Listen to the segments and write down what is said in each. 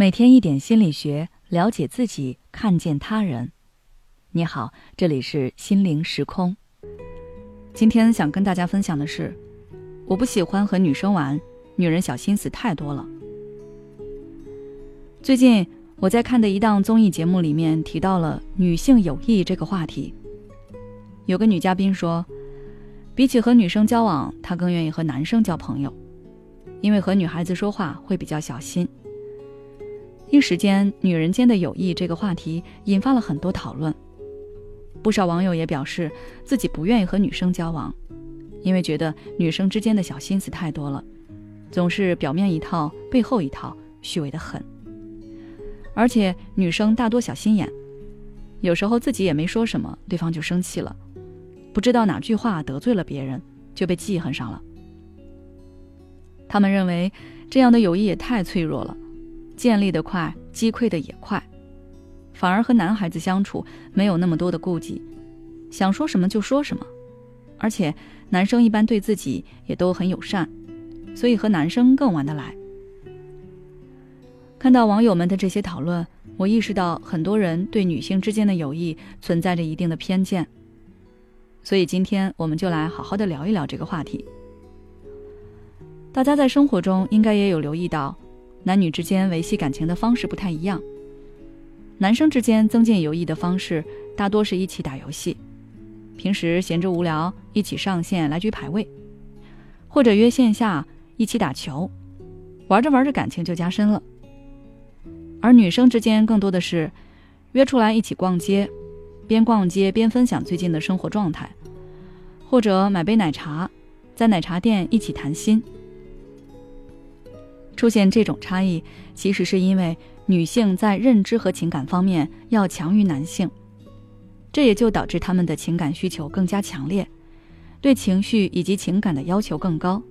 每天一点心理学，了解自己，看见他人。你好，这里是心灵时空。今天想跟大家分享的是，我不喜欢和女生玩，女人小心思太多了。最近我在看的一档综艺节目里面提到了女性友谊这个话题。有个女嘉宾说，比起和女生交往，她更愿意和男生交朋友，因为和女孩子说话会比较小心。一时间，女人间的友谊这个话题引发了很多讨论。不少网友也表示自己不愿意和女生交往，因为觉得女生之间的小心思太多了，总是表面一套背后一套，虚伪的很。而且女生大多小心眼，有时候自己也没说什么，对方就生气了，不知道哪句话得罪了别人，就被记恨上了。他们认为这样的友谊也太脆弱了。建立的快，击溃的也快，反而和男孩子相处没有那么多的顾忌，想说什么就说什么，而且男生一般对自己也都很友善，所以和男生更玩得来。看到网友们的这些讨论，我意识到很多人对女性之间的友谊存在着一定的偏见，所以今天我们就来好好的聊一聊这个话题。大家在生活中应该也有留意到。男女之间维系感情的方式不太一样。男生之间增进友谊的方式大多是一起打游戏，平时闲着无聊一起上线来局排位，或者约线下一起打球，玩着玩着感情就加深了。而女生之间更多的是约出来一起逛街，边逛街边分享最近的生活状态，或者买杯奶茶，在奶茶店一起谈心。出现这种差异，其实是因为女性在认知和情感方面要强于男性，这也就导致他们的情感需求更加强烈，对情绪以及情感的要求更高，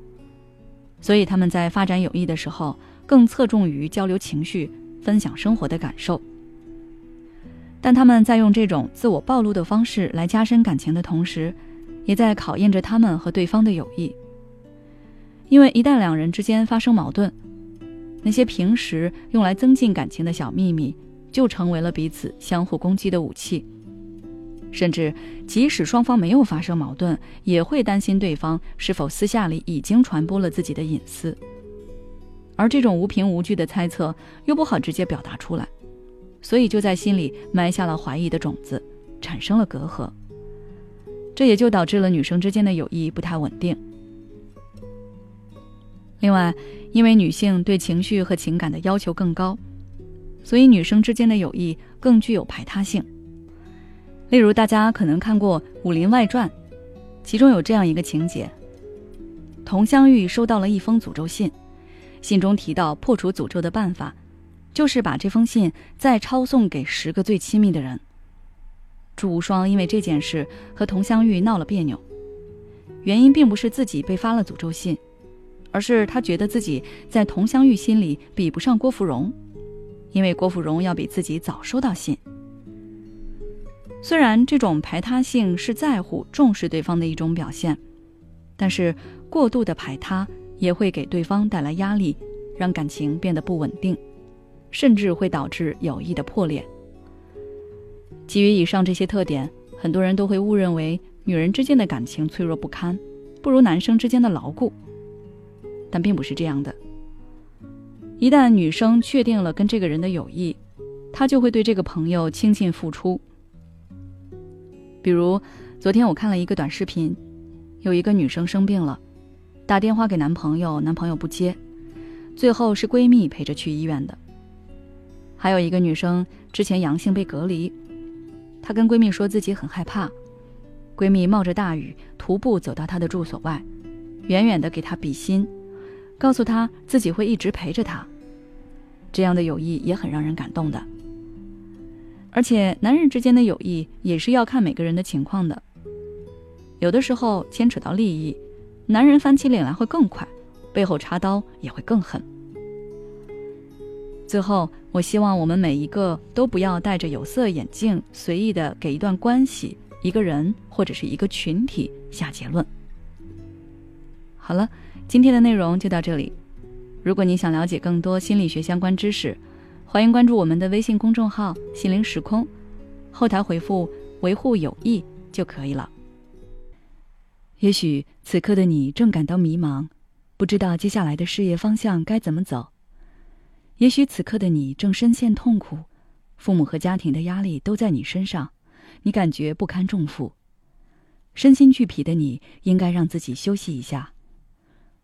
所以他们在发展友谊的时候更侧重于交流情绪、分享生活的感受。但他们在用这种自我暴露的方式来加深感情的同时，也在考验着他们和对方的友谊，因为一旦两人之间发生矛盾。那些平时用来增进感情的小秘密，就成为了彼此相互攻击的武器。甚至即使双方没有发生矛盾，也会担心对方是否私下里已经传播了自己的隐私。而这种无凭无据的猜测又不好直接表达出来，所以就在心里埋下了怀疑的种子，产生了隔阂。这也就导致了女生之间的友谊不太稳定。另外，因为女性对情绪和情感的要求更高，所以女生之间的友谊更具有排他性。例如，大家可能看过《武林外传》，其中有这样一个情节：佟湘玉收到了一封诅咒信，信中提到破除诅咒的办法，就是把这封信再抄送给十个最亲密的人。祝无双因为这件事和佟湘玉闹了别扭，原因并不是自己被发了诅咒信。而是他觉得自己在佟湘玉心里比不上郭芙蓉，因为郭芙蓉要比自己早收到信。虽然这种排他性是在乎、重视对方的一种表现，但是过度的排他也会给对方带来压力，让感情变得不稳定，甚至会导致友谊的破裂。基于以上这些特点，很多人都会误认为女人之间的感情脆弱不堪，不如男生之间的牢固。但并不是这样的。一旦女生确定了跟这个人的友谊，她就会对这个朋友倾尽付出。比如，昨天我看了一个短视频，有一个女生生病了，打电话给男朋友，男朋友不接，最后是闺蜜陪着去医院的。还有一个女生之前阳性被隔离，她跟闺蜜说自己很害怕，闺蜜冒着大雨徒步走到她的住所外，远远的给她比心。告诉他自己会一直陪着他，这样的友谊也很让人感动的。而且，男人之间的友谊也是要看每个人的情况的。有的时候牵扯到利益，男人翻起脸来会更快，背后插刀也会更狠。最后，我希望我们每一个都不要戴着有色眼镜，随意的给一段关系、一个人或者是一个群体下结论。好了。今天的内容就到这里。如果你想了解更多心理学相关知识，欢迎关注我们的微信公众号“心灵时空”，后台回复“维护友谊”就可以了。也许此刻的你正感到迷茫，不知道接下来的事业方向该怎么走；也许此刻的你正深陷痛苦，父母和家庭的压力都在你身上，你感觉不堪重负。身心俱疲的你，应该让自己休息一下。